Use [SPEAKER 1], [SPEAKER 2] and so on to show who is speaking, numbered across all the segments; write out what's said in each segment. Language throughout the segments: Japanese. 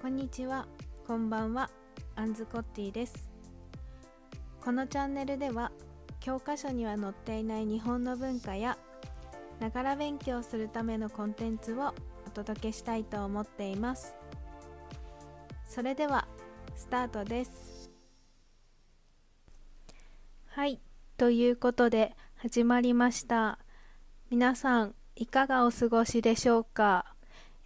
[SPEAKER 1] こんにちは、こんばんは、アンズコッティです。このチャンネルでは、教科書には載っていない日本の文化や、ながら勉強するためのコンテンツをお届けしたいと思っています。それでは、スタートです。はい、ということで始まりました。皆さん、いかがお過ごしでしょうか、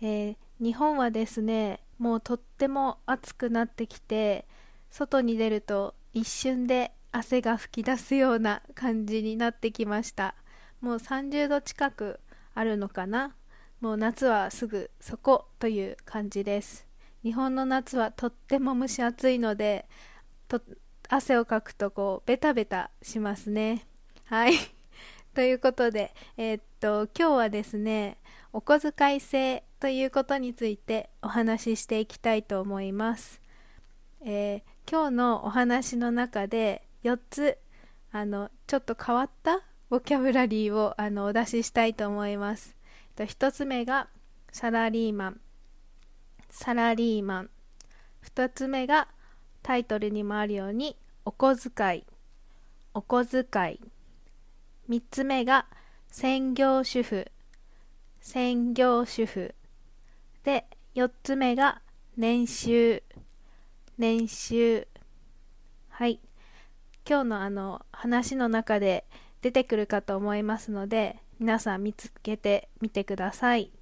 [SPEAKER 1] えー日本はですねもうとっても暑くなってきて外に出ると一瞬で汗が噴き出すような感じになってきました。もう30度近くあるのかな。もう夏はすぐそこという感じです。日本の夏はとっても蒸し暑いのでと汗をかくとこうベタベタしますね。はい。ということでえーっと今日はですねお小遣い制ということについてお話ししていきたいと思います、えー今日のお話の中で4つあのちょっと変わったボキャブラリーをあのお出ししたいと思います。と1つ目がサラリーマンサラリーマン2つ目がタイトルにもあるようにお小遣い。お小遣い。3つ目が専業主婦。専業主婦。4つ目が年収年収はい。今日のあの話の中で出てくるかと思いますので皆さん見つけてみてください。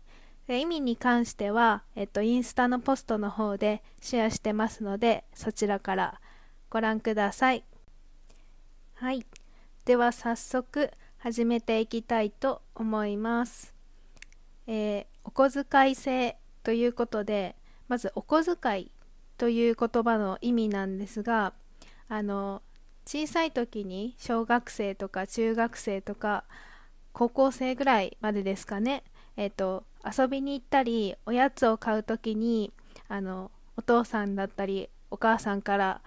[SPEAKER 1] で意味に関しては、えっと、インスタのポストの方でシェアしてますのでそちらからご覧ください。はい。では早速始めていきたいと思います。えーお小遣い制。ということでまずお小遣いという言葉の意味なんですがあの小さい時に小学生とか中学生とか高校生ぐらいまでですかね、えっと遊びに行ったりおやつを買う時にあのお父さんだったりお母さんから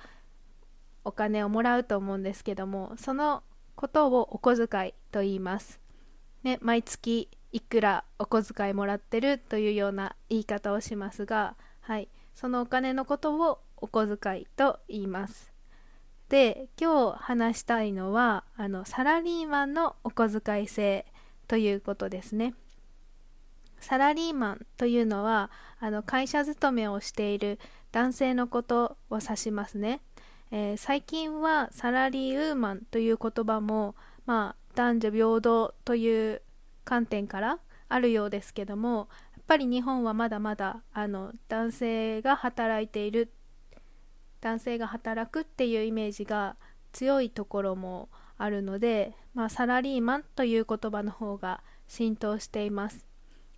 [SPEAKER 1] お金をもらうと思うんですけどもそのことをお小遣いと言います。ね、毎月いくらお小遣いもらってるというような言い方をしますが、はい、そのお金のことをお小遣いと言います。で今日話したいのはあのサラリーマンのお小遣い制ということですね。サラリーマンというのはあの会社勤めをしている男性のことを指しますね。えー最近はサラリーウーマンという言葉も、まあ、男女平等という観点からあるようですけどもやっぱり日本はまだまだあの男性が働いている男性が働くっていうイメージが強いところもあるので、まあ、サラリーマンという言葉の方が浸透しています、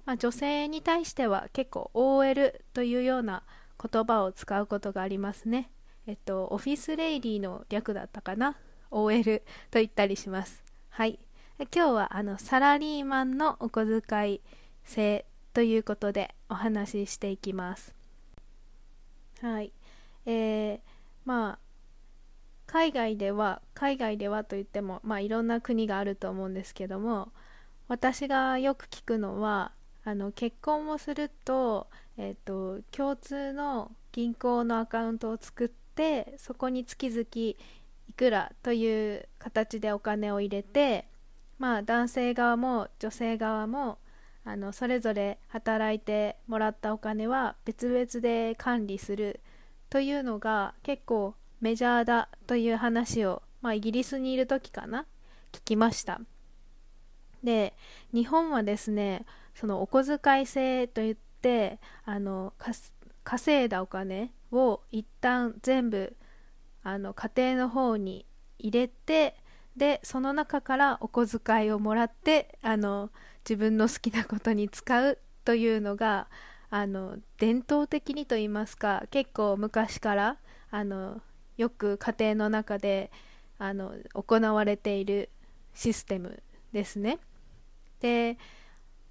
[SPEAKER 1] まあ、女性に対しては結構 OL というような言葉を使うことがありますね。えっとオフィスレイディの略だったかな？OL と言ったりします。はい。今日はあのサラリーマンのお小遣い制ということでお話ししていきます。はい。えー、まあ海外では海外ではといってもまあいろんな国があると思うんですけども私がよく聞くのはあの結婚をすると,、えっと共通の銀行のアカウントを作ってそこに月々いくらという形でお金を入れてまあ男性側も女性側もあのそれぞれ働いてもらったお金は別々で管理するというのが結構メジャーだという話を、まあ、イギリスにいる時かな？聞きました。で日本はですねそのお小遣い制といってあの稼いだお金を一旦全部あの家庭の方に入れてでその中からお小遣いをもらってあの自分の好きなことに使うというのがあの伝統的にと言いますか結構昔からあのよく家庭の中であの行われているシステムですね。で、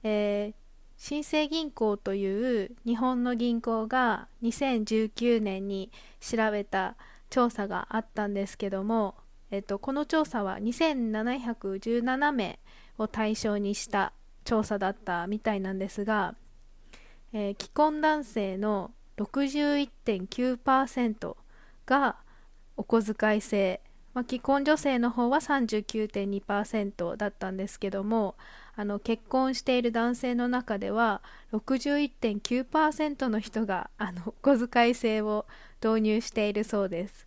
[SPEAKER 1] えー新生銀行という日本の銀行が2019年に調べた調査があったんですけども、えっと、この調査は2717名を対象にした調査だったみたいなんですが、えー既婚男性の61.9%がお小遣い制、まあ、既婚女性の方は39.2%だったんですけどもあの結婚している男性の中では61.9%の人があのお小遣い制を導入しているそうです。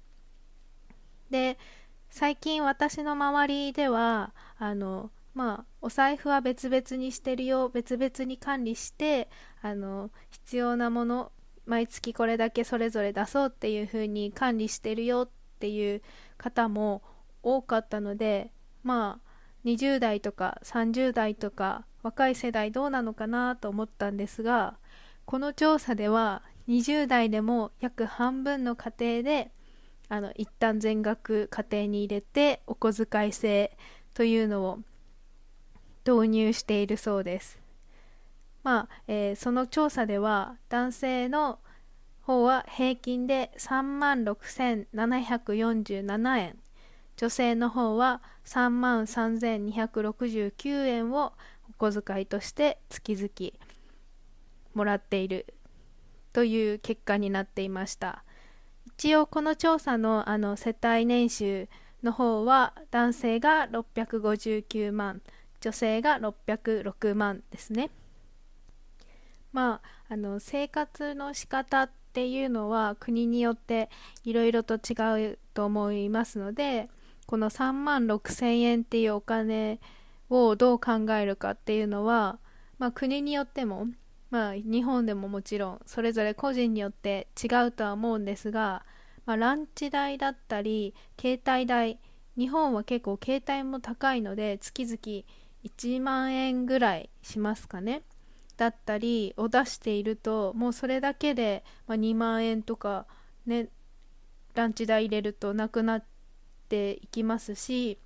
[SPEAKER 1] で最近私の周りではあのまあお財布は別々にしてるよ別々に管理してあの必要なもの毎月これだけそれぞれ出そうっていう風に管理してるよっていう方も多かったのでまあ20代とか30代とか若い世代どうなのかなと思ったんですがこの調査では20代でも約半分の家庭であの一旦全額家庭に入れてお小遣い制というのを導入しているそうです。まあえー、その調査では男性の方は平均で3万6747円女性の方は3万3269円をお小遣いとして月々もらっているという結果になっていました一応この調査のあの世帯年収の方は男性が659万女性が606万ですね。まああの生活の仕方っていうのは国によっていろいろと違うと思いますのでこの3万6000円っていうお金をどう考えるかっていうのは、まあ、国によってもまあ、日本でももちろんそれぞれ個人によって違うとは思うんですが、まあ、ランチ代だったり携帯代日本は結構携帯も高いので月々1万円ぐらいしますかね。だったりを出しているともうそれだけで、ま、2万円とかねランチ代入れるとなくなっていきますし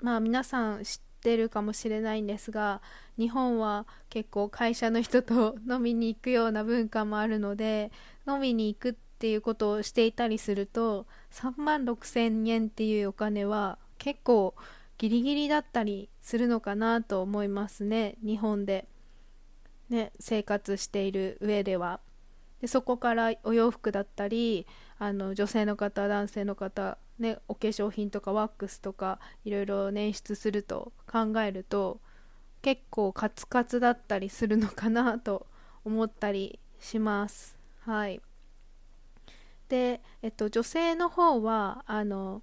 [SPEAKER 1] まあ皆さん知てるかもしれないんですが日本は結構会社の人と飲みに行くような文化もあるので飲みに行くっていうことをしていたりすると3万6000円っていうお金は結構ギリギリだったりするのかなと思いますね。日本で、ね、生活している上では。でそこからお洋服だったりあの女性の方男性の方ね、お化粧品とかワックスとかいろいろ捻出すると考えると結構カツカツだったりするのかなと思ったりします。はい、で、えっと、女性の方はあの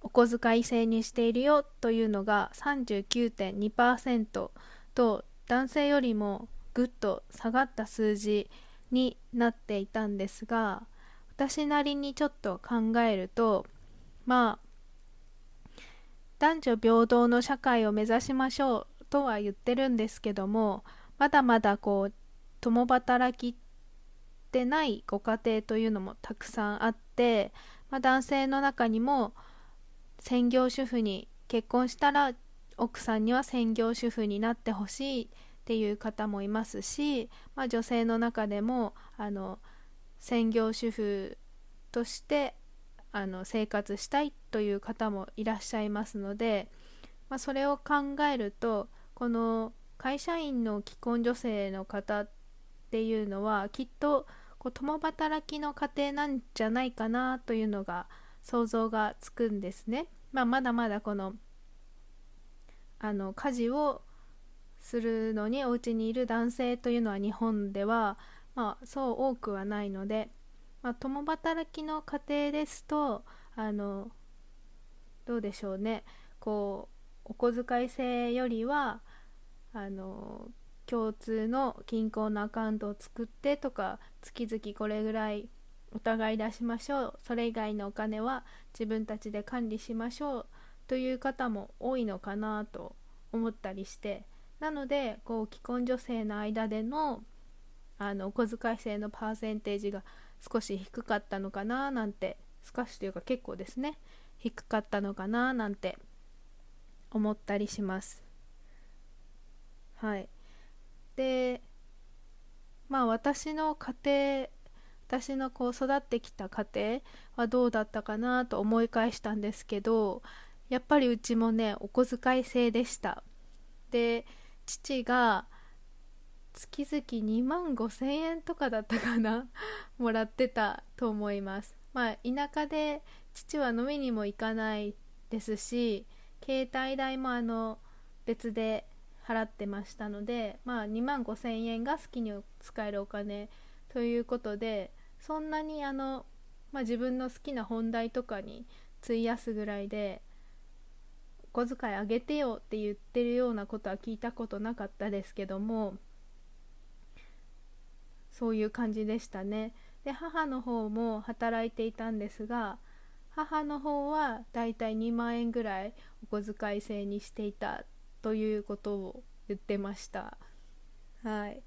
[SPEAKER 1] お小遣い制にしているよというのが39.2%と男性よりもぐっと下がった数字になっていたんですが私なりにちょっと考えるとまあ男女平等の社会を目指しましょうとは言ってるんですけどもまだまだこう共働きってないご家庭というのもたくさんあって、まあ、男性の中にも専業主婦に結婚したら奥さんには専業主婦になってほしいっていう方もいますし、まあ、女性の中でもあの専業主婦としてあの生活したいという方もいらっしゃいますので、まあ、それを考えるとこの会社員の既婚女性の方っていうのはきっとこう共働きの家庭なんじゃないかなというのが想像がつくんですね。まあ、まだまだこのあの家事をするのにお家にいる男性というのは日本ではまあ、そう多くはないので、まあ、共働きの家庭ですとあのどうでしょうね。こうお小遣い制よりはあの共通の銀行のアカウントを作ってとか月々これぐらいお互い出しましょう。それ以外のお金は自分たちで管理しましょう。という方も多いのかなと思ったりして。なのでこう既婚女性の間でのあのお小遣い制のパーセンテージが少し低かったのかななんて少しというか結構ですね。低かったのかななんて思ったりします。はい。でまあ私の家庭私のこう育ってきた家庭はどうだったかなと思い返したんですけどやっぱりうちもねお小遣い制でした。で父が月々2万5千円とかだったかな。もらってたと思います。まあ田舎で父は飲みにも行かないですし携帯代もあの別で払ってましたのでまあ2万5千円が好きに使えるお金ということでそんなにあの、まあ、自分の好きな本題とかに費やすぐらいでお小遣いあげてよって言ってるようなことは聞いたことなかったですけどもそういう感じでしたね。で母の方も働いていたんですが母の方はだいたい2万円ぐらいお小遣い制にしていたということを言ってました。はい。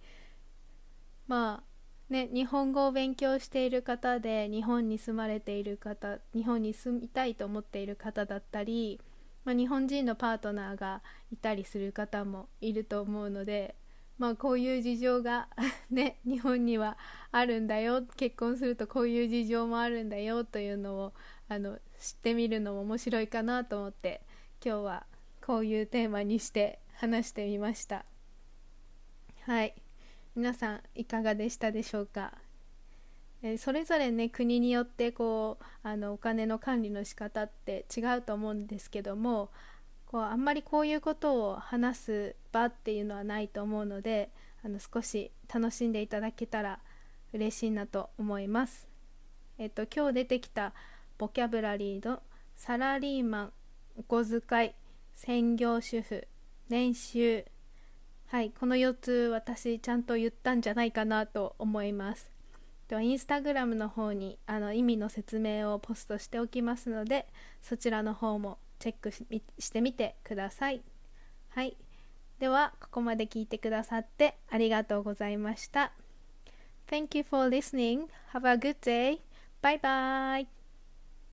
[SPEAKER 1] まあね日本語を勉強している方で日本に住まれている方日本に住みたいと思っている方だったり、まあ、日本人のパートナーがいたりする方もいると思うのでまあこういう事情が ね日本にはあるんだよ。結婚するとこういう事情もあるんだよというのをあの知ってみるのも面白いかなと思って今日はこういうテーマにして話してみました。はい。皆さんいかがでしたでしょうか？えそれぞれね国によってこうあのお金の管理の仕方って違うと思うんですけどもこうあんまりこういうことを話す場っていうのはないと思うのであの少し楽しんでいただけたら嬉しいなと思います。えっと今日出てきたボキャブラリーのサラリーマンお小遣い専業主婦年収はいこの4つ私ちゃんと言ったんじゃないかなと思いますではインスタグラムの方にあの意味の説明をポストしておきますのでそちらの方もチェックしてみてください。はい。では、ここまで聞いてくださってありがとうございました。Thank you for listening. Have a good day. Bye bye.